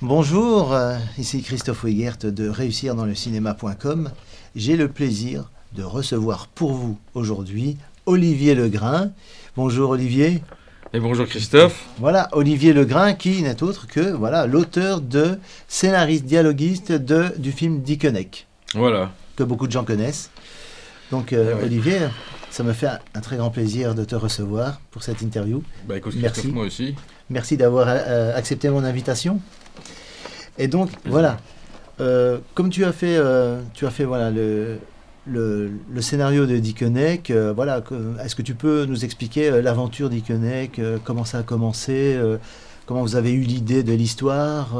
Bonjour, euh, ici Christophe Wegert de réussir dans le cinéma.com. J'ai le plaisir de recevoir pour vous aujourd'hui Olivier Legrain. Bonjour Olivier. Et bonjour Christophe. Voilà, Olivier Legrain qui n'est autre que voilà l'auteur de scénariste dialoguiste de, du film Dickeneck. Voilà. Que beaucoup de gens connaissent. Donc euh. Olivier, ça me fait un, un très grand plaisir de te recevoir pour cette interview. Bah écoute Merci. Moi aussi. Merci d'avoir euh, accepté mon invitation. Et donc voilà, euh, comme tu as fait, euh, tu as fait voilà le, le, le scénario de Dickeneck. euh, voilà, est-ce que tu peux nous expliquer euh, l'aventure Dickeneck, comment ça a commencé, comment vous avez eu l'idée de l'histoire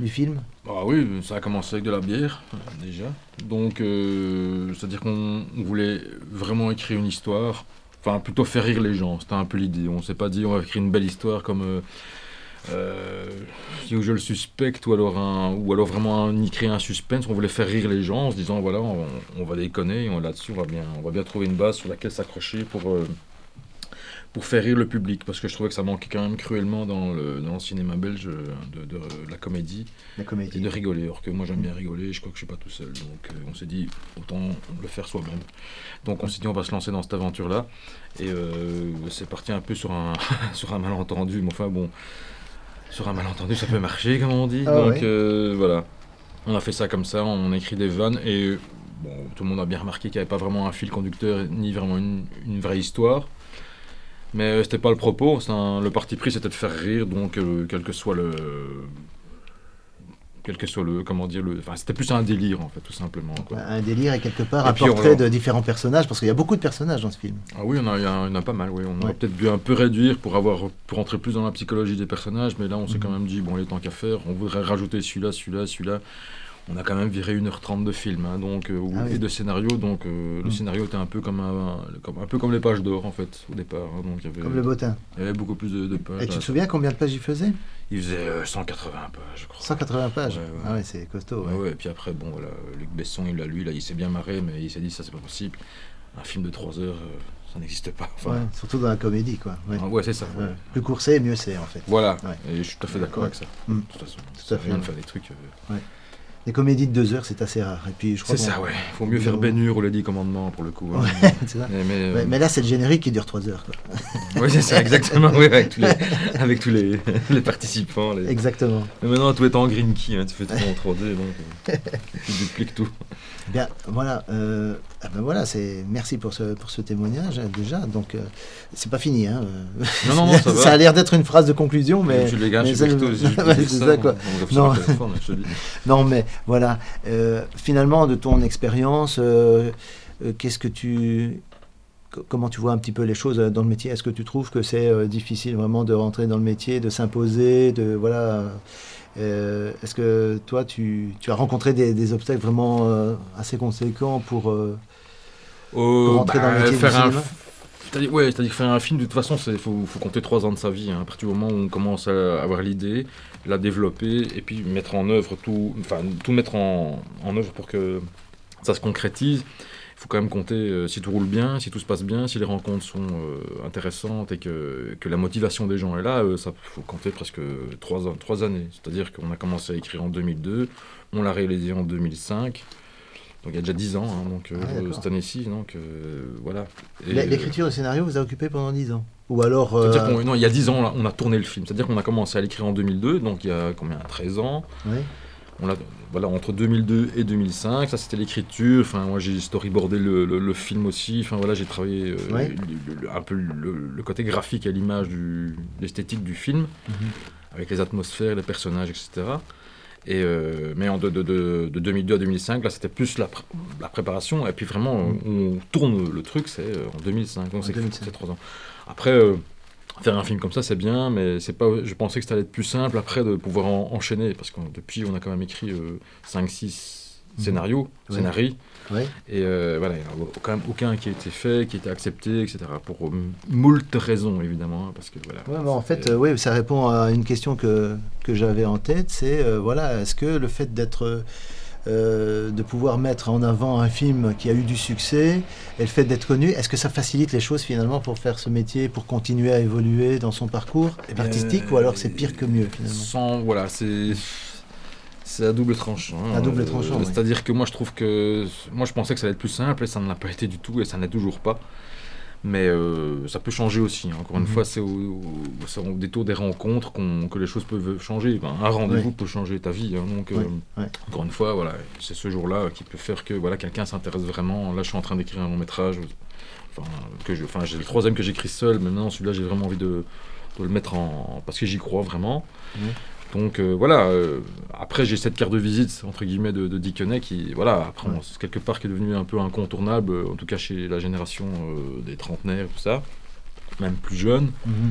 du film? Ah oui, ça a commencé avec de la bière, déjà. Donc, c'est-à-dire qu'on on voulait vraiment écrire une histoire, enfin plutôt faire rire les gens, c'était un peu l'idée. On s'est pas dit on va écrire une belle histoire comme euh, euh, je le suspecte ou alors, un, ou alors vraiment un, y créer un suspense. On voulait faire rire les gens en se disant voilà, on, on va déconner et on- là-dessus on va, bien, on va bien trouver une base sur laquelle s'accrocher pour, euh, pour faire rire le public. Parce que je trouvais que ça manquait quand même cruellement dans le, dans le cinéma belge de, de la comédie. La Et comédie. de rigoler, alors que moi j'aime bien rigoler, je crois que je suis pas tout seul. Donc euh, on s'est dit, autant le faire soi-même. Donc on s'est dit, on va se lancer dans cette aventure-là. Et euh, c'est parti un peu sur un, sur un malentendu, mais enfin bon, sur un malentendu ça peut marcher, comme on dit. Ah Donc ouais. euh, voilà, on a fait ça comme ça, on a écrit des vannes et bon, tout le monde a bien remarqué qu'il n'y avait pas vraiment un fil conducteur ni vraiment une, une vraie histoire. Mais euh, c'était pas le propos, un- le parti pris c'était de faire rire, donc euh, quel que soit le. Quel que soit le. Comment dire le. Enfin, c'était plus un délire en fait, tout simplement. quoi. Un délire et quelque part Et un puis, on- portrait de différents personnages, parce qu'il y a beaucoup de personnages dans ce film. Ah oui, on a, il y en a- a pas mal, oui. On Ouais. aurait peut-être dû un peu réduire pour, avoir, pour entrer plus dans la psychologie des personnages, mais là on s'est Mhm. quand même dit, bon, il est temps qu'à faire, on voudrait rajouter celui-là, celui-là, celui-là. On a quand même viré 1h30 de film, hein, donc, euh, ou- Ah oui. et de scénario, donc euh, le Mhm. scénario était un peu comme, un, comme, un peu comme les pages d'or en fait, au départ. hein, donc il y avait, Comme le bottin. il y avait beaucoup plus de, de pages. Et tu te souviens combien de pages il faisait? Il faisait euh, 180 pages, je crois. 180 pages. Ouais, ouais. Ah ouais, c'est costaud. Ouais, et puis après, bon, voilà, Luc Besson, il l'a lu, là, il s'est bien marré, mais il s'est dit, ça, c'est pas possible. Un film de 3 heures, euh, ça n'existe pas. Enfin, Ouais, surtout dans la comédie, quoi. Ouais. ah, ouais, c'est ça. Plus court c'est, mieux c'est, en fait. Voilà, Ouais. et je suis tout à fait d'accord avec ça. Mm. De toute façon, Tout à fait. de faire des trucs. euh, Les comédies de deux heures, c'est assez rare. Et puis, je crois C'est ça, ouais. Faut mieux faire Ben Hur ou les 10 commandements pour le coup. hein. C'est ça. Mais, mais, euh, Ouais, mais là, c'est le générique qui dure trois heures. Quoi. ouais, c'est ça, exactement. oui, avec tous les, avec tous les, les participants. les- Exactement. Mais maintenant, tout est en green key, hein, tu fais tout en 3D, donc euh, tu dupliques tout. Bien, voilà. euh, ah ben voilà, c'est merci pour ce pour ce témoignage déjà. Donc, euh, c'est pas fini. Hein. Non, non, non, ça va. a l'air d'être une phrase de conclusion, mais tu les gars, je suis plutôt- je je non, mais voilà. euh, finalement, de ton expérience, euh, euh, qu'est-ce que tu co- Comment tu vois un petit peu les choses dans le métier? Est-ce que tu trouves que c'est euh, difficile vraiment de rentrer dans le métier, de s'imposer, de voilà euh, Est-ce que toi, tu, tu as rencontré des, des obstacles vraiment euh, assez conséquents pour Oh, rentrer dans le bah, métier du un C'est-à-dire, ouais, c'est-à-dire faire un film, de toute façon, il faut, compter trois ans de sa vie. hein. À partir du moment où on commence à avoir l'idée, la développer, et puis mettre en œuvre tout, enfin, tout mettre en, œuvre pour que ça se concrétise. Il faut quand même compter euh, si tout roule bien, si tout se passe bien, si les rencontres sont euh, intéressantes et que, que la motivation des gens est là, euh, ça faut compter presque trois, trois années. C'est-à-dire qu'on a commencé à écrire en 2002, on l'a réalisé en 2005. Donc il y a déjà 10 ans, hein, donc euh, Ah, cette année-ci, donc euh, voilà. L'é- l'écriture du scénario vous a occupé pendant 10 ans? Ou alors euh, non, il y a 10 ans, on a tourné le film. C'est-à-dire qu'on a commencé à l'écrire en 2002, donc il y a combien? 13 ans. ouais. On voilà, entre 2002 et 2005, ça c'était l'écriture. Enfin, moi j'ai storyboardé le, le- le film aussi. Enfin voilà, j'ai travaillé euh, Ouais. le- un peu le, côté graphique et l'image l'esthétique du film, Mhm. avec les atmosphères, les personnages, etc. Euh, mais en de, de, de, de, 2002 à 2005, là, c'était plus la, la, préparation. Et puis vraiment, on, tourne le truc, c'est euh, en 2005. Donc, c'est trois ans. Après, euh, faire un film comme ça, c'est bien, mais c'est pas. Je pensais que ça allait être plus simple après de pouvoir enchaîner, parce que depuis, on a quand même écrit euh, 5, 6 Mhm. scénario, mmh. scénarii. Et euh, voilà, il n'y a quand même aucun qui a été fait, qui a été accepté, etc. Pour euh, moult raisons, évidemment. Hein, parce que, voilà, en fait, euh, oui, ça répond à une question que, que j'avais en tête. C'est, voilà, est-ce que le fait d'être... de pouvoir mettre en avant un film qui a eu du succès et le fait d'être connu, est-ce que ça facilite les choses finalement pour faire ce métier, pour continuer à évoluer dans son parcours eh artistique, ou alors c'est pire que mieux finalement? Sans, voilà, c'est c'est à double tranchant. hein. À double tranchant, oui. C'est-à-dire que moi je trouve que. Moi je pensais que ça allait être plus simple et ça ne l'a pas été du tout et ça n'est toujours pas. Mais euh, ça peut changer aussi. hein. Encore une Mhm. fois, c'est au, au- détour des rencontres que les choses peuvent changer. Ben, un rendez-vous Oui. peut changer ta vie. hein. Donc, Oui, euh, ouais. encore une fois, voilà, c'est ce jour-là qui peut faire que voilà, quelqu'un s'intéresse vraiment. Là, je suis en train d'écrire un long métrage. Enfin, que je- enfin, j'ai le troisième que j'écris seul, mais maintenant celui-là, j'ai vraiment envie de, de le mettre en. parce que j'y crois vraiment. Donc euh, voilà, euh, après j'ai cette carte de visite entre guillemets de, de Dickenet qui, voilà, après on- quelque part qui est devenu un peu incontournable, euh, en tout cas chez la génération euh, des trentenaires, tout ça, même plus jeune. Mhm.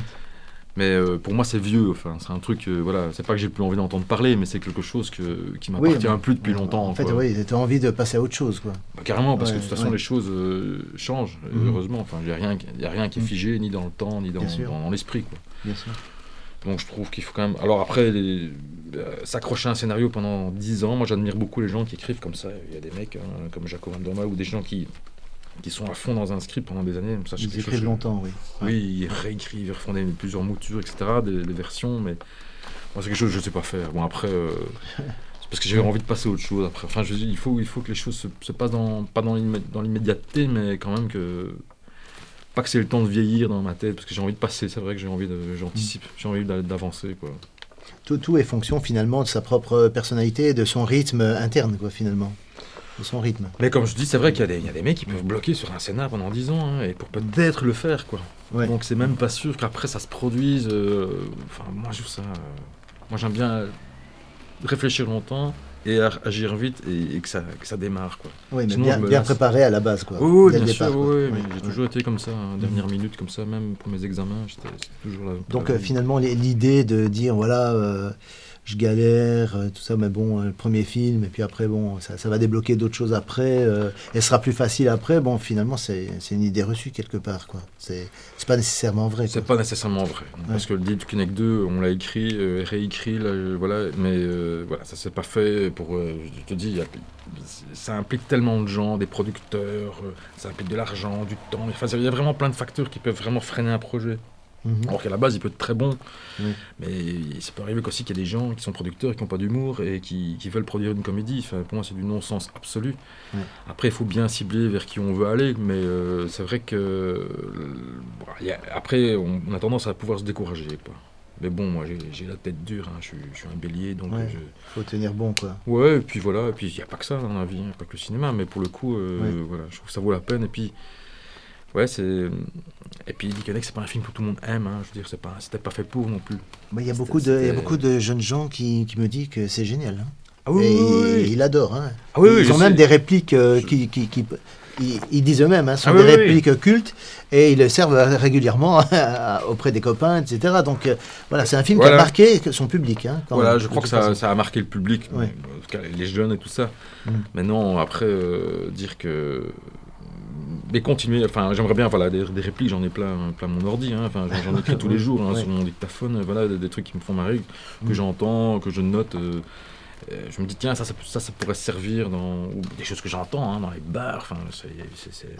Mais pour moi c'est vieux, enfin c'est un truc, voilà, c'est pas que j'ai plus envie d'entendre parler, mais c'est quelque chose que, qui Oui, m'appartient mais- plus depuis longtemps. En fait, quoi. oui, tu as envie de passer à autre chose. Quoi. Bah, carrément, parce que de toute façon ouais. les choses changent, Mhm. heureusement. Enfin, il n'y a, rien qui- y a rien qui est Mhm. figé, ni dans le temps, ni dans- dans l'esprit. quoi. Bien sûr. Donc je trouve qu'il faut quand même. Alors après, les- euh, s'accrocher à un scénario pendant 10 ans, moi j'admire beaucoup les gens qui écrivent comme ça. Il y a des mecs hein, comme Jaco Van Dormael ou des gens qui, qui sont à fond dans un script pendant des années. Ça, Ils écrivent longtemps, oui. Ouais. Oui, ils réécrivent, ils refont des- plusieurs moutures, etc., des, des versions, mais moi c'est quelque chose que je ne sais pas faire. Bon après, euh, c'est parce que j'ai envie de passer à autre chose après. Enfin, je il faut, il faut que les choses se, se passent dans, pas dans l'immédiateté, mais quand même que pas que c'est le temps de vieillir dans ma tête, parce que j'ai envie de passer. C'est vrai que j'ai envie de, j'anticipe, j'ai envie d'a- d'avancer quoi. Tout, tout est fonction finalement de sa propre personnalité de son rythme interne, quoi, finalement. De son rythme. Mais comme je dis, c'est vrai qu'il y, a des- il y a des mecs qui peuvent bloquer sur un scénar pendant 10 ans, hein, et pour peut-être le faire, quoi. Ouais. Donc c'est même pas sûr qu'après ça se produise. euh, Enfin, moi je trouve ça. euh, Moi j'aime bien réfléchir longtemps et a- agir vite et, et que, ça, que ça démarre, quoi. Oui, mais Sinon, bien, bien préparé à la base, quoi. Oui, bien sûr, quoi. oui, j'ai toujours été comme ça, hein, dernière minute comme ça, même pour mes examens, toujours là. Donc euh, finalement, l'idée de dire, voilà, euh, je galère, euh, tout ça, mais bon, euh, le premier film, et puis après, bon, ça, ça va débloquer d'autres choses après, euh, et ce sera plus facile après, bon, finalement, c'est une idée reçue quelque part, quoi. C'est pas nécessairement vrai. C'est pas nécessairement vrai. Parce que le Deal to Connect 2, on l'a écrit, euh, réécrit, là, euh, voilà, mais voilà, ça s'est pas fait pour. je te dis, ça implique tellement de gens, des producteurs, ça implique de l'argent, du temps. Enfin, il y a vraiment plein de facteurs qui peuvent vraiment freiner un projet. Mhm. Alors qu'à la base, il peut être très bon, mais ça peut arriver aussi qu'il y a des gens qui sont producteurs et qui n'ont pas d'humour et qui, qui veulent produire une comédie. Enfin, pour moi, c'est du non-sens absolu. Après, il faut bien cibler vers qui on veut aller, mais euh, c'est vrai que euh, il a- après, on, on a tendance à pouvoir se décourager. Quoi. Mais bon, moi, j'ai- la tête dure, hein, je, suis, je suis un bélier, donc Ouais. je- Faut tenir bon, quoi. Ouais, et puis voilà, et puis il n'y a pas que ça dans la vie, hein, pas que le cinéma, mais pour le coup, euh, Ouais. voilà, je trouve que ça vaut la peine. Et puis, ouais, c'est. Et puis, Dickeneck, c'est pas un film que tout le monde aime, hein, je veux dire, c'est pas, c'était pas fait pour non plus. Mais il y a beaucoup de, il y a beaucoup de jeunes gens qui, qui me disent que c'est génial. hein. Ah et ils l'adorent. Hein. Ah oui, oui, ils ont même sais. des répliques euh, Je- qui, qui, qui- ils, ils disent eux-mêmes, hein, sont Ah des oui, oui, oui. répliques cultes et ils le servent régulièrement auprès des copains, etc. Donc euh, voilà, c'est un film qui a marqué son public. Hein, quand Voilà, même, je crois que ça, ça a marqué le public, Ouais. en tout cas les jeunes et tout ça. Mm. Maintenant, après, euh, dire que. Mais continuer, enfin, j'aimerais bien, voilà, des, des répliques, j'en ai plein, plein mon ordi, hein, enfin, j'en- écris tous les jours hein, Ouais. sur mon dictaphone, voilà, des, des trucs qui me font marrer, que Mm. j'entends, que je note. euh, euh, je me dis, tiens, ça, ça, ça, ça pourrait servir dans. ou des choses que j'entends hein, dans les bars, enfin, c'est.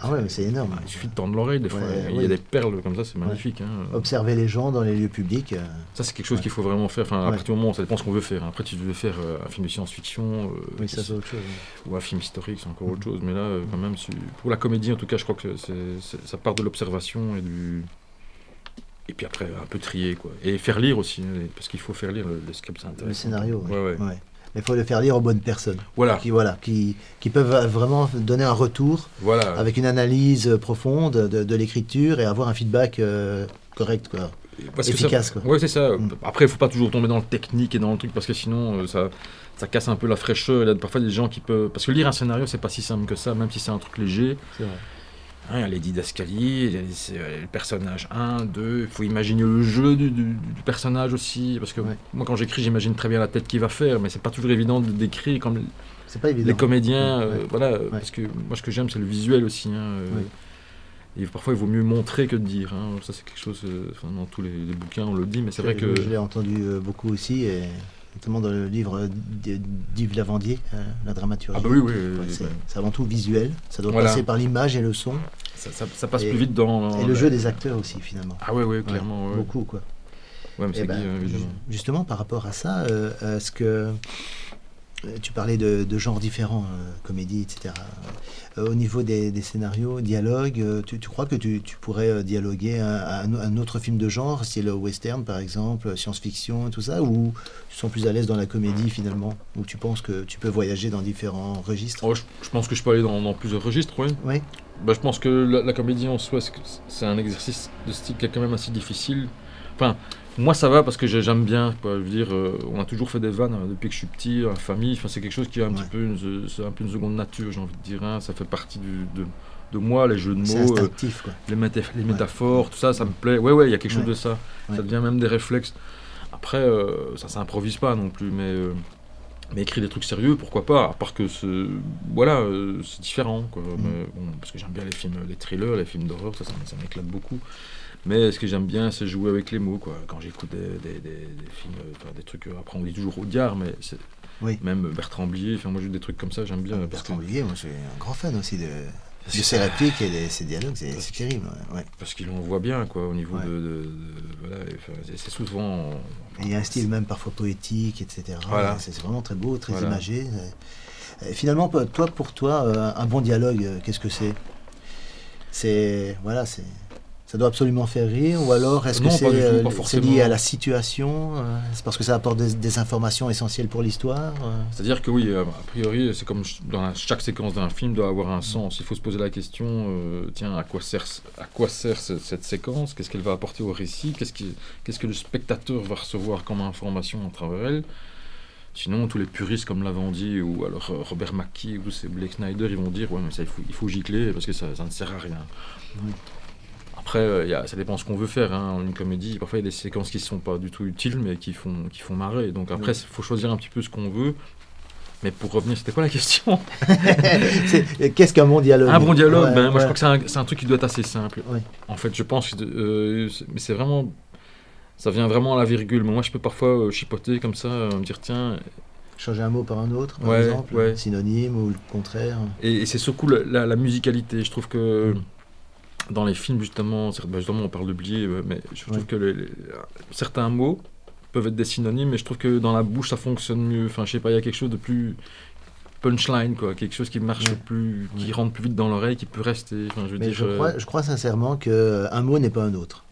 Ah ouais, mais c'est énorme. Il suffit de tendre l'oreille, des fois, Ouais, il y a oui. des perles comme ça, c'est magnifique. hein. Observer les gens dans les lieux publics. euh, Ça, c'est quelque chose Ouais. qu'il faut vraiment faire. Enfin, à partir du moment, ça dépend ce qu'on veut faire. Après, tu veux faire euh, un film de science-fiction euh, oui, ça c'est autre chose. ou un film historique, c'est encore autre chose. Mais là, quand même, pour la comédie, en tout cas, je crois que ça part de l'observation et du. Et puis après, un peu trier, quoi. Et faire lire aussi, hein, parce qu'il faut faire lire le, le script, c'est intéressant. Le scénario. Ouais, ouais. ouais. Mais il faut le faire lire aux bonnes personnes, Voilà, qui, voilà, qui, qui peuvent vraiment donner un retour voilà. avec une analyse profonde de, de l'écriture et avoir un feedback euh, correct. Quoi. Parce que efficace, ça- quoi. Ouais, c'est ça. Mm. Après, il faut pas toujours tomber dans le technique et dans le truc, parce que sinon, euh, ça, ça casse un peu la fraîcheur. Il y a parfois des gens qui peuvent. Parce que lire un scénario, c'est pas si simple que ça, même si c'est un truc léger. C'est vrai. Hein, il y a les didascalies, il y a les, c'est, euh, le personnage 1, 2, il faut imaginer le jeu du, du- du personnage aussi, parce que Ouais. moi quand j'écris j'imagine très bien la tête qu'il va faire, mais c'est pas toujours évident de décrire comme pas les comédiens, euh, Ouais. voilà, parce que moi ce que j'aime c'est le visuel aussi. hein, euh. Et parfois il vaut mieux montrer que de dire, hein, ça c'est quelque chose, euh, dans tous les, les bouquins on le dit, mais c'est vrai Je- que... Je l'ai entendu beaucoup aussi et notamment dans le livre d'Yves Lavandier, La dramaturgie. Ah bah oui, oui. c'est avant tout visuel, ça doit passer par l'image et le son. Ça, passe plus vite dans... Et le jeu des acteurs aussi, finalement. Ah oui, oui, clairement. Beaucoup, quoi. Ouais, mais ben, justement, par rapport à ça, est-ce que tu parlais de, genres différents, euh, comédie, etc. Euh, au niveau des, scénarios, dialogues, euh, tu, crois que tu, pourrais dialoguer un, un, autre film de genre, si le western par exemple, science-fiction, tout ça, ou tu sens plus à l'aise dans la comédie finalement, ou tu penses que tu peux voyager dans différents registres? Oh, je, pense que je peux aller dans, plusieurs registres, oui. Oui. Bah, je pense que la, la comédie en soi, c'est un exercice de style qui est quand même assez difficile. Enfin, moi, ça va parce que j'aime bien. Quoi. Je veux dire, euh, on a toujours fait des vannes hein, depuis que je suis petit, en famille. Enfin, c'est quelque chose qui est un petit peu une, un peu une seconde nature, j'ai envie de dire. Hein. Ça fait partie de, de, moi, les jeux de mots, euh, les, les métaphores, tout ça, ça me plaît. Ouais, ouais, il y a quelque chose de ça. Ça devient même des réflexes. Après, euh, ça s'improvise pas non plus, mais, mais écrire des trucs sérieux, pourquoi pas À part que voilà, c'est différent. Quoi. Mm. parce que j'aime bien les films, les thrillers, les films d'horreur, ça, ça m'éclate beaucoup. Mais ce que j'aime bien, c'est jouer avec les mots. Quoi. Quand j'écoute des, films, des trucs, après on dit toujours Audiard, mais oui. même Bertrand Blier, enfin, moi j'ai des trucs comme ça, j'aime bien. Ah, Bertrand Blier, moi je suis un grand fan aussi de, répliques et ses dialogues, c'est terrible. Ouais. Parce qu'il en voit bien, quoi, au niveau de, voilà, c'est souvent. il y a un style même parfois poétique, etc. Voilà. C'est vraiment très beau, très imagé. finalement, toi, pour toi, euh, un bon dialogue, euh, qu'est-ce que c'est? C'est. Voilà, c'est ça doit absolument faire rire Ou alors est-ce que c'est lié à la situation euh, C'est parce que ça apporte des, informations essentielles pour l'histoire euh C'est-à-dire que oui, euh, a priori, c'est comme dans chaque séquence d'un film doit avoir un sens. Il faut se poser la question, tiens, à quoi sert, à quoi sert cette séquence? Qu'est-ce qu'elle va apporter au récit? Qu'est-ce que le spectateur va recevoir comme information à travers elle? Sinon, tous les puristes comme Lavandier ou alors Robert Mackie ou Blake Snyder, ils vont dire ouais, mais ça, il faut, il faut gicler parce que ça, ça ne sert à rien. Après, euh, ça dépend ce qu'on veut faire. Hein. Une comédie, parfois il y a des séquences qui ne sont pas du tout utiles, mais qui font, qui font marrer. Donc après, il faut choisir un petit peu ce qu'on veut. Mais pour revenir, c'était quoi la question? Qu'est-ce qu'un bon dialogue? Un bon dialogue, ben, moi je crois que c'est un, truc qui doit être assez simple. En fait, je pense que euh, mais c'est vraiment. Ça vient vraiment à la virgule. Moi, je peux parfois euh, chipoter comme ça, me dire tiens. Changer un mot par un autre, par exemple, synonyme ou le contraire. Et, c'est surtout la, la, musicalité. Je trouve que. Mm dans les films, justement, bah, justement on parle d'oublier, euh, mais je trouve que certains mots peuvent être des synonymes, mais je trouve que dans la bouche, ça fonctionne mieux. Enfin, je sais pas, il y a quelque chose de plus punchline, quoi, quelque chose qui marche plus, qui rentre plus vite dans l'oreille, qui peut rester. Enfin, je, veux dire, je, crois, je crois sincèrement qu'un mot n'est pas un autre.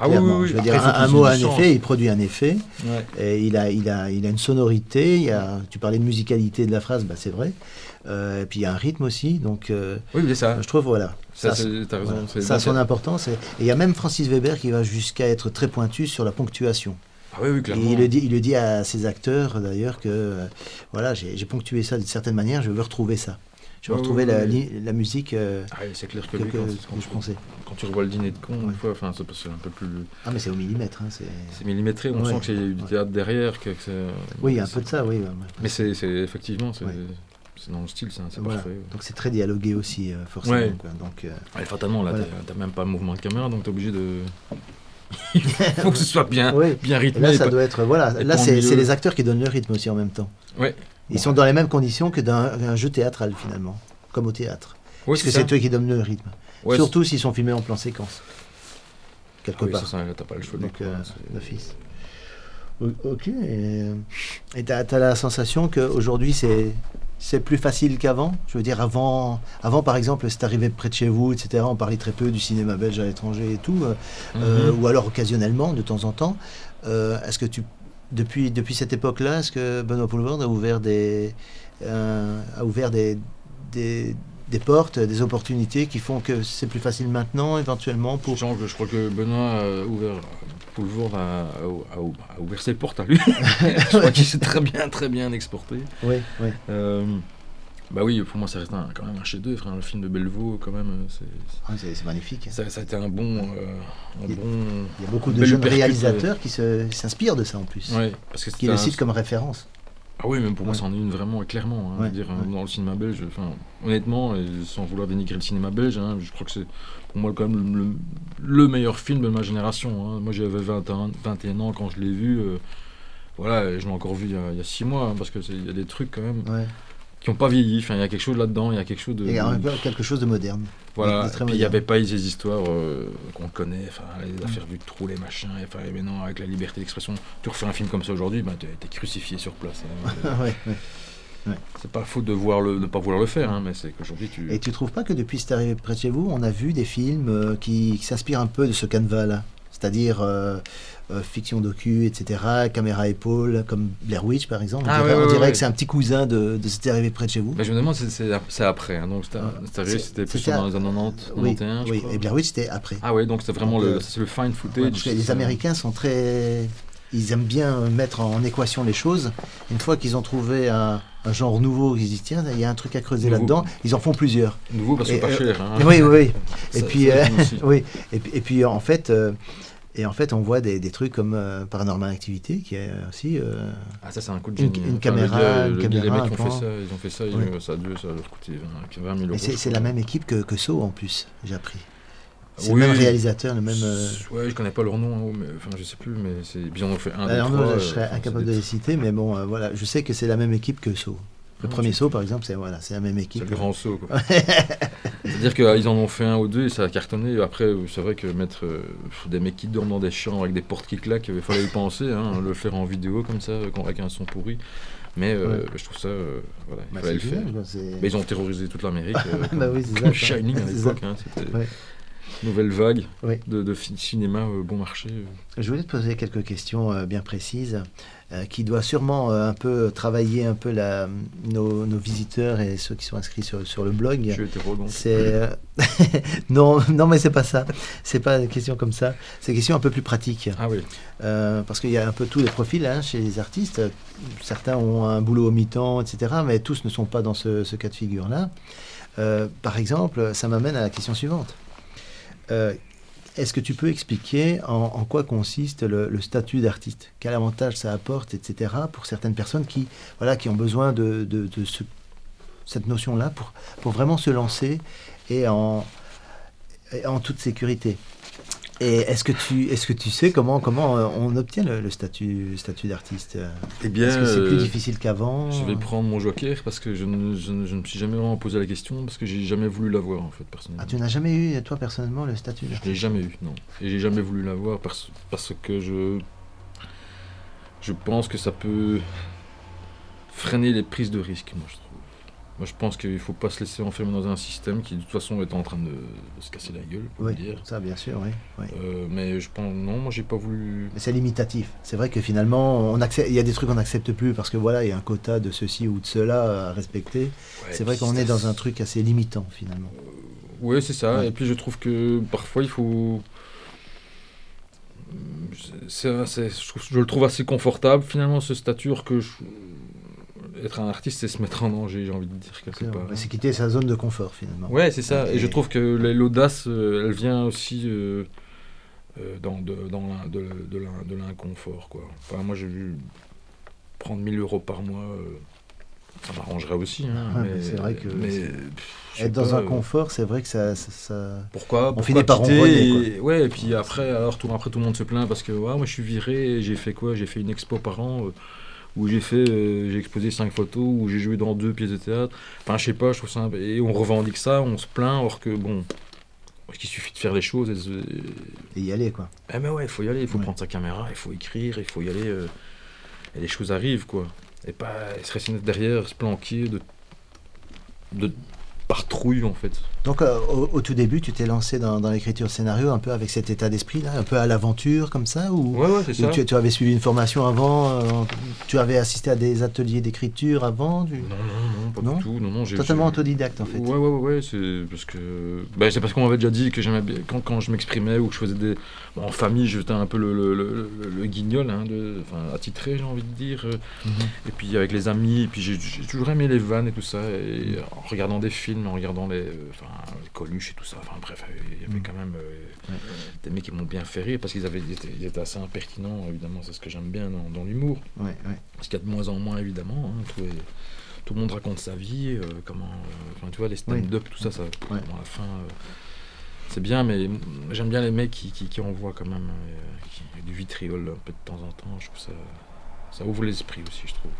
Ah oui, oui, Je veux dire, un, mot a un effet, il produit un effet. Et il, a, il, a, il a une sonorité. Il y a, tu parlais de musicalité de la phrase, bah, c'est vrai. Euh, et puis il y a un rythme aussi. Donc, euh, oui, mais ça. Je trouve, voilà. Ça, ça, raison, ça a son importance. Et il y a même Francis Weber qui va jusqu'à être très pointu sur la ponctuation. Ah oui, oui, clairement. Et il le dit, il le dit à ses acteurs d'ailleurs que euh, voilà, j'ai ponctué ça d'une certaine manière, je veux retrouver ça. Je veux retrouver la, la, musique euh, ah c'est clair que, lui, quand, je pensais. Quand tu revois le dîner de con, une fois, enfin, c'est un peu plus. Ah, mais c'est au millimètre. Hein, c'est millimétré, on sent qu'il y a eu du théâtre derrière. Que, oui, il y a un peu de ça, oui. Mais c'est effectivement, c'est dans le style, c'est parfait. Donc c'est très dialogué aussi, euh, forcément. Donc, euh, fatalement, là, t'as même pas le mouvement de caméra, donc t'es obligé de. Il faut que ce soit bien, bien rythmé. là, ça doit être. Voilà, là, c'est les acteurs qui donnent le rythme aussi en même temps. Ouais. Ils sont dans les mêmes conditions que d'un jeu théâtral finalement, comme au théâtre. Oui, Parce que c'est eux qui donnent le rythme. Surtout s'ils sont filmés en plan séquence. Quelque ah part. Ça, t'as pas le choix. Donc, euh, d'office. Ok. Et tu as, as, la sensation qu'aujourd'hui, c'est c'est plus facile qu'avant. Je veux dire, avant, avant par exemple, c'est arrivé près de chez vous, etc. On parlait très peu du cinéma belge à l'étranger et tout, euh, mhm. euh, ou alors occasionnellement, de temps en temps. Euh, est-ce que tu, depuis, depuis cette époque-là, est-ce que Benoît Poulvord a ouvert des, a ouvert des, des, des, portes, des opportunités qui font que c'est plus facile maintenant, éventuellement pour... Je crois que Benoît a ouvert Poulvord a, a, ouvert ses portes à lui. je crois qu'il s'est très bien, très bien exporté. Oui, oui. Euh, bah oui, pour moi, ça reste quand même un chef-d'œuvre. Hein, le film de Bellevaux, quand même, c'est ah, magnifique. Ça, ça, a été un bon, euh, un il, bon. Il y a beaucoup de jeunes réalisateurs qui s'inspirent de ça en plus. Oui, parce que qui le citent comme référence. Ah oui, même pour moi, c'en est une vraiment, clairement. Hein, dire, Dans le cinéma belge, honnêtement, et sans vouloir dénigrer le cinéma belge, hein, je crois que c'est pour moi quand même le, meilleur film de ma génération. Hein. Moi, j'avais 21, ans quand je l'ai vu. Euh, voilà, je l'ai encore vu il y, a, il y a six mois, hein, parce qu'il y a des trucs quand même Ouais. Qui n'ont pas vieilli. Enfin, il y a quelque chose là-dedans, il y a quelque chose de. Il y a un peu quelque chose de moderne. Voilà, et puis il n'y avait pas ces histoires euh, qu'on connaît, enfin, les affaires du trou, les machins, et, enfin, maintenant avec la liberté d'expression, tu refais un film comme ça aujourd'hui, ben, tu es crucifié sur place. hein. Ouais, ouais. c'est pas faute de voir le, de pas vouloir le faire, hein, mais c'est qu'aujourd'hui tu. Et tu trouves pas que depuis c'est arrivé près de chez vous, on a vu des films euh, qui, qui s'inspirent un peu de ce canevas-là? C'est-à-dire euh, euh, fiction docu, etc., caméra épaule, comme Blair Witch par exemple. On Ah, dirait, ouais, on dirait ouais. que c'est un petit cousin de, de ce qui est arrivé près de chez vous. Mais je me demande, c'est- après, hein, donc c'était Ah, c'était plus c'était dans les années 90, oui, 91, je oui. crois. et Blair Witch c'était après. Ah ouais, donc c'est vraiment Donc, le, euh, le fine footage. Ouais, parce que c'est les. Américains sont très. Ils aiment bien mettre en équation les choses. Une fois qu'ils ont trouvé un, un genre nouveau, ils se disent tiens, il y a un truc à creuser là-dedans, ils en font plusieurs. Nouveau parce que pas euh, cher. Hein. Oui, oui, oui. Et Ça- puis, ça, oui. Et, puis- et puis en fait, euh, et en fait, on voit des, des trucs comme euh, Paranormal Activity, qui est aussi. euh, Ah ça c'est un coup de génie. une hein. caméra, le gars- une le gars- caméra, les mecs qui ont fait ça, ils ont fait ça, ils- Ouais. ça a dû, ça dû coûter 20, 20 000 euros. c'est la même équipe que, que Saw en plus, j'ai appris. C'est Oui. le même réalisateur, le même. euh, Ouais, je connais pas leur nom, hein, mais enfin je sais plus, mais c'est bien on fait un, deux, alors, trois. non, je euh, serais enfin, incapable c'est de les citer, mais bon, euh, voilà, je sais que c'est la même équipe que Saw. Le Ah, premier c'est- Saw, par exemple, c'est voilà, c'est la même C'est équipe. le grand saut. quoi. C'est-à-dire qu'ils en ont fait un ou deux et ça a cartonné. Après, euh, c'est vrai que mettre euh, des mecs qui dorment dans des champs avec des portes qui claquent, il fallait y penser, hein, le faire en vidéo comme ça, euh, avec un son pourri. Mais euh, Ouais. je trouve ça, euh, voilà, il Bah, fallait c'est le faire. quoi, c'est- Mais ils ont terrorisé toute l'Amérique. euh, Bah oui, c'est ça, comme ça. Shining à C'est l'époque. hein. Nouvelle vague Oui. de, cinéma euh, bon marché. euh. Je voulais te poser quelques questions euh, bien précises euh, qui doivent sûrement un peu travailler un peu la, nos, nos visiteurs et ceux qui sont inscrits sur, sur le blog. Je suis hétéro donc. Non, non, mais c'est pas ça. C'est pas une question comme ça. C'est une question un peu plus pratique. Ah oui. Parce qu'il y a un peu tous les profils hein, chez les artistes. Certains ont un boulot au mi-temps, etc. Mais tous ne sont pas dans ce, ce cas de figure-là. Par exemple, ça m'amène à la question suivante. Euh, Est-ce que tu peux expliquer en, quoi consiste le, statut d'artiste? Quel avantage ça apporte, etc. pour certaines personnes qui, voilà, qui ont besoin de, de- de ce- cette notion-là pour, pour vraiment se lancer et en toute sécurité? Et est-ce que tu est-ce que tu sais comment comment euh, on obtient le, le statut statut d'artiste euh, Eh bien, Est-ce que c'est plus euh, difficile qu'avant Je vais prendre mon joker parce que je ne, je ne- je ne me suis jamais vraiment posé la question parce que j'ai jamais voulu l'avoir en fait personnellement. Ah, tu n'as jamais eu toi personnellement le statut Je l'ai d'artiste jamais eu, non. Et j'ai jamais voulu l'avoir parce, parce que je. Je pense que ça peut freiner les prises de risques, moi je. Moi je pense qu'il faut pas se laisser enfermer dans un système qui de toute façon est en train de, se casser la gueule, pour Oui, dire. ça bien sûr, oui. oui. Euh, mais je pense, non, moi j'ai pas voulu. Mais c'est limitatif. C'est vrai que finalement, on accepte, il y a des trucs qu'on n'accepte plus parce que voilà, il y a un quota de ceci ou de cela à respecter. Ouais, c'est vrai qu'on est dans un truc assez limitant finalement. Oui, c'est ça. Ouais. Et puis je trouve que parfois il faut. Je, trouve- je le trouve assez confortable finalement ce statut alors que je- être un artiste c'est se mettre en danger j'ai envie de dire C'est part. c'est quitter sa zone de confort finalement. Ouais c'est ça. Et je trouve que la- l'audace euh, elle vient aussi euh, euh, dans, de, dans de, de l'inconfort quoi. Enfin, moi j'ai vu prendre 1000 euros par mois. euh, ça m'arrangerait aussi. hein, mais, mais c'est vrai que mais, pff, Être dans pas, un confort, c'est vrai que ça, ça- ça- pourquoi, pourquoi finit par quitter et, ouais, et puis après, alors, tout, après, tout le monde se plaint parce que ouais, moi je suis viré, j'ai fait quoi? J'ai fait une expo par an euh, où j'ai fait, euh, j'ai exposé cinq photos, où j'ai joué dans deux pièces de théâtre. Enfin, je sais pas, je trouve ça. Et on revendique ça, on se plaint, or que bon, il suffit de faire les choses. Et, se- et y aller quoi. eh ben ouais, il faut y aller, il faut Ouais. prendre sa caméra, il faut écrire, il faut y aller. euh, et les choses arrivent, quoi. Et pas se rester derrière, se planquer de, de par trouille, en fait. Donc euh, au, au tout début, tu t'es lancé dans, dans l'écriture de scénario un peu avec cet état d'esprit là, un peu à l'aventure comme ça ou Ouais, ouais, c'est Ou ça. tu, tu avais suivi une formation avant euh, Tu avais assisté à des ateliers d'écriture avant du... Non, non, non, pas Non du tout. Non, non, j'ai Totalement autodidacte en fait. Ouais, ouais, ouais, ouais, c'est parce que. bah, c'est parce qu'on m'avait déjà dit que j'aimais bien. Quand, quand je m'exprimais ou que je faisais des. bon, en famille, j'étais un peu le, le, le, guignol, hein, de... enfin, attitré, j'ai envie de dire. euh, Mhm. Et puis avec les amis, et puis j'ai toujours aimé les vannes et tout ça. Et en regardant des films, en regardant les, enfin, les Coluche et tout ça. Enfin bref, il y avait Mhm. quand même euh, des mecs qui m'ont bien fait rire parce qu'ils avaient, ils étaient, assez impertinents, évidemment, c'est ce que j'aime bien dans, dans l'humour. Ouais, ouais. Parce qu'il y a de moins en moins, évidemment. hein, tout, est- tout le monde raconte sa vie, euh, comment. euh, Enfin, tu vois, les stand-up, tout ça, ça Ouais. bon, à la fin. euh, c'est bien, mais j'aime bien les mecs qui, qui, qui envoient quand même euh, qui- du vitriol un peu de temps en temps. Je trouve ça. ça ouvre l'esprit aussi, je trouve.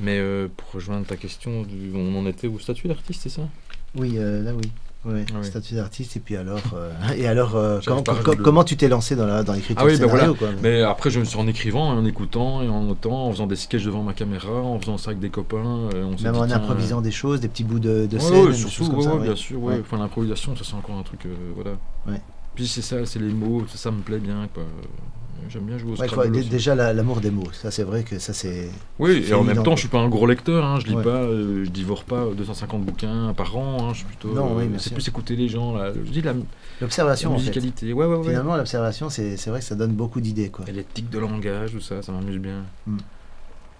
Mais euh, pour rejoindre ta question, on en était au statut d'artiste, c'est ça? Oui, euh, là oui. Ouais, Ah oui. statut d'artiste et puis alors euh, et alors euh, comment, com- comment tu t'es lancé dans la dans l'écriture Ah oui, ben quoi Mais après, je me suis en écrivant, en écoutant et en notant, en faisant des sketchs devant ma caméra, en faisant ça avec des copains. on même en improvisant des choses, des petits bouts de, de Ouais, scène, ouais, surtout, comme ça. bien sûr. Enfin, l'improvisation, ça c'est encore un truc, voilà. Puis c'est ça, c'est les mots, ça, ça me plaît bien, quoi. J'aime bien jouer au Scrabble déjà la- l'amour des mots, ça c'est vrai que ça c'est Oui, et en même temps, je suis pas un gros lecteur, hein, je lis Ouais. pas, euh, je dévore pas 250 bouquins par an, hein, je suis plutôt. Non, oui, euh, c'est plus écouter les gens, là. Je dis la, la l'observation en fait. musicalité. Ouais, ouais, ouais. Finalement l'observation c'est vrai que ça donne beaucoup d'idées quoi. Et les tics de langage, tout ça, ça m'amuse bien. Hmm.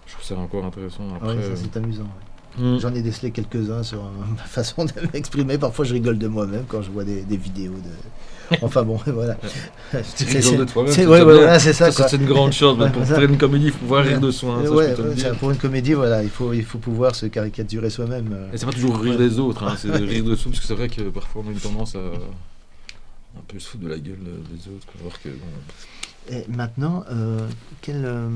Je trouve ça encore intéressant. Après, Ouais, ça euh, c'est amusant. ouais. Hmm. J'en ai décelé quelques-uns sur euh, ma façon de m'exprimer. Parfois, je rigole de moi-même quand je vois des, des vidéos de. Enfin bon, voilà. Tu rigoles de toi-même, c'est- ouais, ouais, ça. Une grande chose. Pour faire une comédie, il faut pouvoir rire de soi. hein, Ouais, pour une comédie, voilà, il faut, il faut pouvoir se caricaturer soi-même. euh. Et c'est pas toujours rire des autres, hein, c'est rire de soi, parce que c'est vrai que parfois on a une tendance à un peu se foutre de la gueule euh, des autres. quoi, alors que, bon, Et maintenant, euh, quel, euh,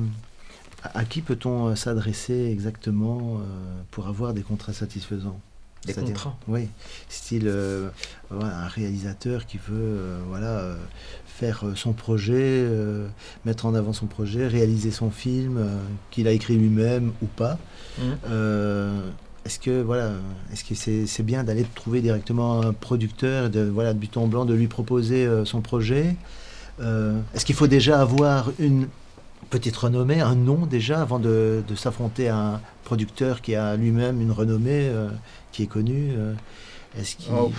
à, qui peut-on euh, s'adresser exactement euh, pour avoir des contrats satisfaisants? Des contrats? Oui, style euh, un réalisateur qui veut euh, voilà, euh, faire son projet, mettre en avant son projet, réaliser son film qu'il a écrit lui-même ou pas. Euh, est-ce que voilà, est-ce que c'est bien d'aller trouver directement un producteur, de voilà de but en blanc, de lui proposer son projet? Est-ce qu'il faut déjà avoir une petite renommée, un nom déjà, avant de, de s'affronter à un producteur qui a lui-même une renommée, euh, qui est connu euh, Est-ce qu'il- Oh,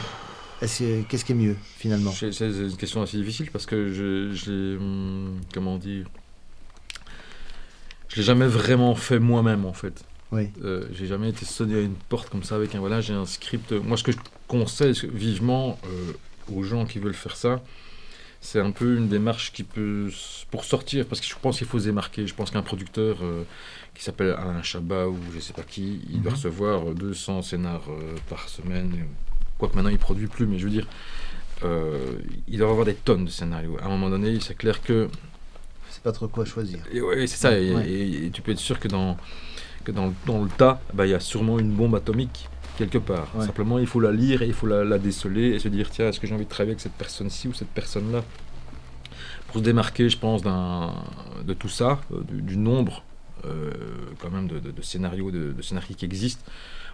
est-ce que- qu'est-ce qui est mieux finalement? C'est une question assez difficile parce que je, hum, Comment dire Je l'ai jamais vraiment fait moi-même en fait. Oui, Euh, j'ai jamais été sonné à une porte comme ça avec un voilà, j'ai un script. Moi, ce que je conseille vivement euh, aux gens qui veulent faire ça, c'est un peu une démarche qui peut pour sortir parce que je pense qu'il faut se démarquer. Je pense qu'un producteur euh, qui s'appelle Alain Chabat ou je sais pas qui, il doit Mhm. recevoir 200 scénars euh, par semaine. Quoique maintenant il produit plus, mais je veux dire, euh, il doit avoir des tonnes de scénarios. À un moment donné, c'est clair que c'est pas trop quoi choisir. et ouais, c'est ça. Et, Ouais. et- et tu peux être sûr que dans, que dans, dans le tas, bah, il y a sûrement une bombe atomique quelque part. Ouais. Simplement, il faut la lire et il faut la, la déceler et se dire tiens, est-ce que j'ai envie de travailler avec cette personne-ci ou cette personne-là? Pour se démarquer, je pense, de tout ça, euh, du, du nombre euh, quand même de, de- de scénarios, de, de scénarios qui existent.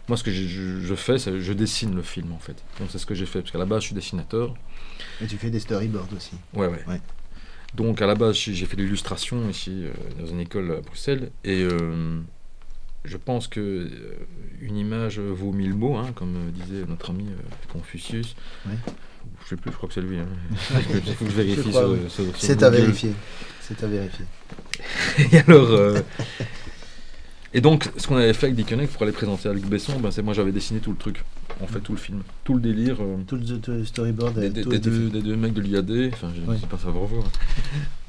Moi, ce que je, je- je fais, c'est je dessine le film en fait. Donc, c'est ce que j'ai fait parce qu'à la base, je suis dessinateur. Et tu fais des storyboards aussi. Ouais, ouais. Ouais. Donc à la base, j'ai j'ai fait de l'illustration ici euh, dans une école à Bruxelles et euh, je pense que euh, une image vaut mille mots, hein, comme euh, disait notre ami euh, Confucius. Ouais. Je sais plus, je crois que c'est lui. hein. Il faut que je vérifie oui. C'est à vérifier. C'est à vérifier. Et alors, et donc, ce qu'on avait fait avec Dickeneck pour aller présenter à Luc Besson, ben, c'est moi j'avais dessiné tout le truc, en fait tout le film, tout le délire. euh, Tout le, tout le storyboard. des, des- tout des a été deux, des deux mecs de l'IAD, enfin je sais pas ça va revoir.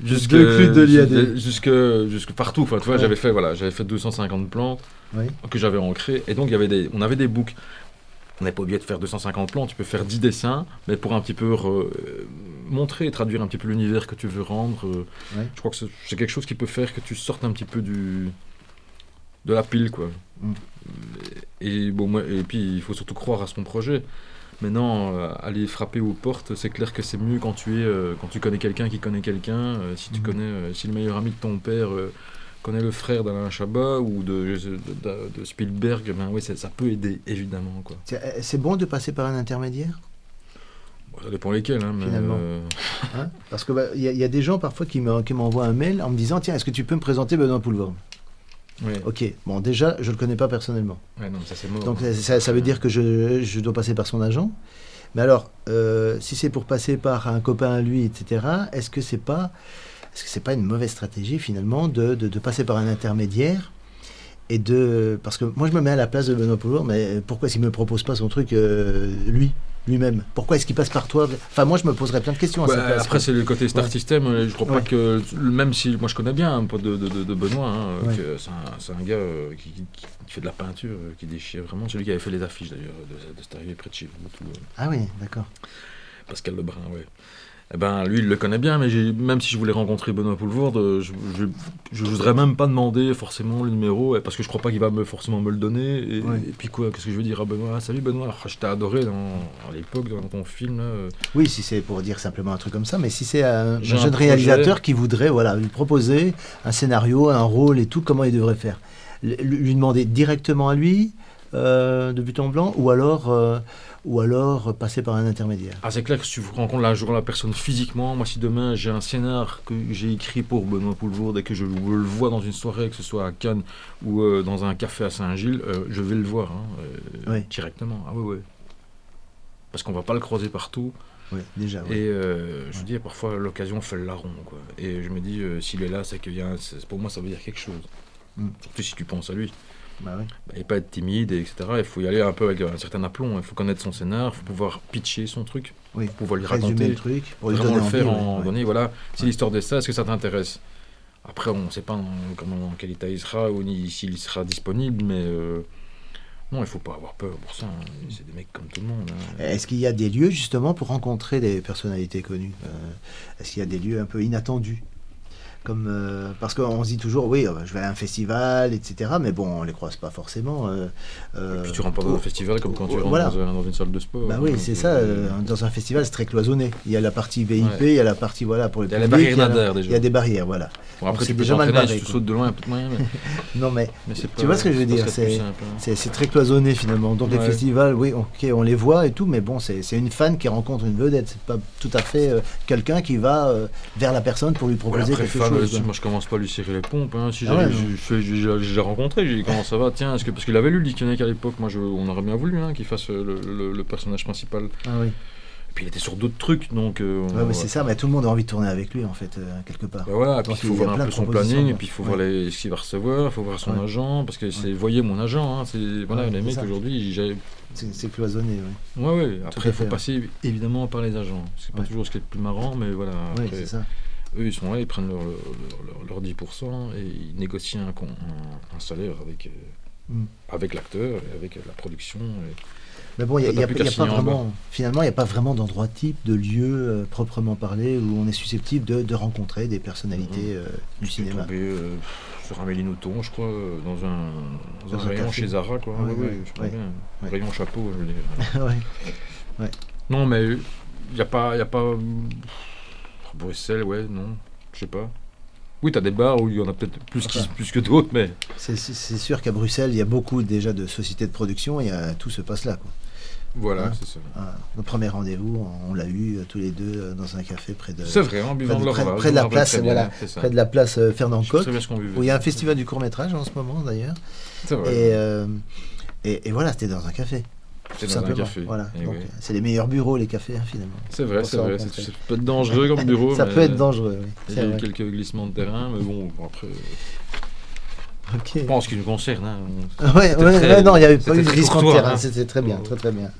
De l'IAD. Jusque, jusque partout, enfin tu vois, Ouais. j'avais fait voilà, fait 250 plans que j'avais ancrés et donc y avait des, on avait des books. On n'est pas obligé de faire 250 plans, tu peux faire 10 dessins, mais pour un petit peu re- euh, montrer et traduire un petit peu l'univers que tu veux rendre. euh, Ouais. Je crois que c'est c'est quelque chose qui peut faire que tu sortes un petit peu du de la pile quoi. Mm. Et bon moi, et puis il faut surtout croire à son projet. Maintenant, euh, aller frapper aux portes, c'est clair que c'est mieux quand tu es, euh, quand tu connais quelqu'un qui connaît quelqu'un. euh, si tu Mhm. connais, euh, si le meilleur ami de ton père connaît le frère d'Alain Chabat ou de, de, de- de Spielberg, ben oui, ça, peut aider évidemment quoi. C'est bon de passer par un intermédiaire? Bon, ça dépend lesquels, hein, mais Finalement. hein? Parce qu'il y, a- il y a des gens parfois qui me- qui m'envoient un mail en me disant Tiens, est-ce que tu peux me présenter Benoît Poulvorme Ok, bon, déjà, je ne le connais pas personnellement. Ouais, non, ça c'est mort. Donc ça, ça veut dire que je, je dois passer par son agent. Mais alors, euh, si c'est pour passer par un copain à lui, etc., est-ce que c'est pas, est-ce que c'est pas une mauvaise stratégie finalement de, de, de passer par un intermédiaire et de, parce que moi je me mets à la place de Benoît Poulvord, mais pourquoi est-ce qu'il me propose pas son truc euh, lui, lui-même? Pourquoi est-ce qu'il passe par toi? Enfin, moi je me poserais plein de questions à Ouais, sa place. après, c'est le côté Star Ouais. System. euh, Je crois Ouais. pas que, même si moi je connais bien un pote de, de, Benoît, hein, euh, c'est un, un gars euh, qui, qui- qui fait de la peinture, euh, qui déchire vraiment. C'est lui qui avait fait les affiches d'ailleurs de, de cette arrivée près de chez vous, tout, Ah oui, d'accord. Pascal Lebrun, ouais. Eh ben, lui, il le connaît bien, mais même si je voulais rencontrer Benoît Poulvoorde, euh, je, voudrais même pas demander forcément le numéro, eh, parce que je crois pas qu'il va me, forcément me le donner. Et, Ouais. et puis quoi, qu'est-ce que je veux dire? À Benoît Ah, Salut Benoît, je t'ai adoré dans, à l'époque dans ton film. euh. Oui, si c'est pour dire simplement un truc comme ça, mais si c'est un, jeune projet. réalisateur qui voudrait voilà, lui proposer un scénario, un rôle et tout, comment il devrait faire? L- Lui demander directement à lui, euh, de but en blanc, ou alors, euh, ou alors passer par un intermédiaire. Ah, c'est clair que si tu rencontres la jour la personne physiquement, moi si demain j'ai un scénar que j'ai écrit pour Benoît Poulvourde et que je le vois dans une soirée, que ce soit à Cannes ou euh, dans un café à Saint-Gilles, euh, je vais le voir hein, euh, Oui. directement. Ah oui, oui. Parce qu'on va pas le croiser partout. Oui, déjà. oui. Et euh, je dire, parfois l'occasion fait le larron. Quoi. Et je me dis, euh, s'il est là, c'est qu'il y a un- c'est- pour moi ça veut dire quelque chose. Mm. Surtout si tu penses à lui. Bah oui. Bah, et pas être timide, et etc. Il faut y aller un peu avec un certain aplomb. Il faut connaître son scénar, il faut pouvoir pitcher son truc, Oui. pour pouvoir lui raconter le truc, pour vraiment le faire envie, en ouais, donné, voilà, c'est l'histoire de ça, est-ce que ça t'intéresse? Après, on ne sait pas dans, comment, dans quel état il sera ou ni s'il sera disponible, mais euh, non, il faut pas avoir peur pour ça. hein. C'est des mecs comme tout le monde. hein. Est-ce qu'il y a des lieux justement pour rencontrer des personnalités connues? Euh, Est-ce qu'il y a des lieux un peu inattendus? Comme, euh, parce qu'on se dit toujours, oui, euh, je vais à un festival, etc. Mais bon, on les croise pas forcément. euh, euh, Puis tu rentres pas dans un festival comme quand tu rentres voilà. dans, un- dans une salle de sport. Bah oui, Donc, c'est ça. euh, dans un festival, c'est très cloisonné. Il y a la partie VIP, Ouais. il y a la partie voilà pour le Il y a les il y a la- déjà. Il y a des barrières, voilà. bon, après, c'est tu peux déjà mal barré, tu sautes de loin, y a peut-être moyen, mais, Non, mais mais c'est pas. Tu vois ce que je veux dire, de c'est- hein. très cloisonné finalement. Donc les festivals, oui, ok, on les voit et tout, mais bon, c'est une fan qui rencontre une vedette. C'est pas tout à fait quelqu'un qui va vers la personne pour lui proposer quelque chose. Moi je commence pas à lui cirer les pompes. hein. Si Ah ouais, je- rencontré, j'ai dit comment ça va, tiens, est-ce que, parce qu'il avait lu le dictionnaire à l'époque, moi je, on aurait bien voulu hein, qu'il fasse euh, le, le- le personnage principal. Ah oui. Et puis il était sur d'autres trucs, donc. euh, Ouais, on- mais c'est ça, mais tout le monde a envie de tourner avec lui en fait, euh, quelque part. Bah voilà, puis il faut voir un peu son planning, et puis il faut voir les- ce qu'il va recevoir, il faut voir son agent, parce que c'est, voyez mon agent, hein, c'est, voilà, les mecs aujourd'hui, C'est cloisonné, oui. ouais, ouais, après il faut passer évidemment par les agents, c'est pas toujours ce qui est le plus marrant, mais voilà, Oui, c'est ça. Eux ils sont là, ils prennent leur, leur, leur- leur 10% et ils négocient un, con- un, un salaire avec, euh, Mm. avec l'acteur, et avec la production. et- Mais bon, il n'y a, pas signer en vraiment, finalement, il n'y a pas vraiment d'endroit type, de lieu euh, proprement parlé où on est susceptible de, de rencontrer des personnalités euh, du cinéma. euh, sur un Mélinouton, je crois, dans un, dans Dans un un rayon café. chez Zara, quoi. Ouais, Ouais, ouais, je. Rayon chapeau, je veux dire. Ouais. Non, mais il n'y a pas. Y a pas Bruxelles, ouais, non, je sais pas. Oui, t'as des bars où il y en a peut-être plus, Enfin. plus que d'autres, mais. C'est- sûr qu'à Bruxelles, il y a beaucoup déjà de sociétés de production et euh, tout se passe là. Quoi. Voilà, Ouais. c'est ça. Ah, Notre premier rendez-vous, on l'a eu euh, tous les deux euh, dans un café près de, C'est vrai, en buvant de de- leur près- de la place, voilà, près de la place Fernand Coq, très bien ce qu'on buvait. où il y a un festival du court métrage en ce moment d'ailleurs. C'est vrai. Et, euh, et, et voilà, c'était dans un café. C'est tout simplement. Voilà. C'est les meilleurs bureaux, les cafés, hein, finalement. C'est vrai, c'est vrai. c'est- Ça peut être dangereux comme bureau. Ça peut être dangereux, oui. Il y a eu quelques glissements de terrain, mais bon, après. Ok. Je pense qu'il nous concerne. Hein. Ouais, C'était ouais, très- ouais, non, il n'y avait pas eu de glissement de terrain, hein. c'était très bien, très très bien.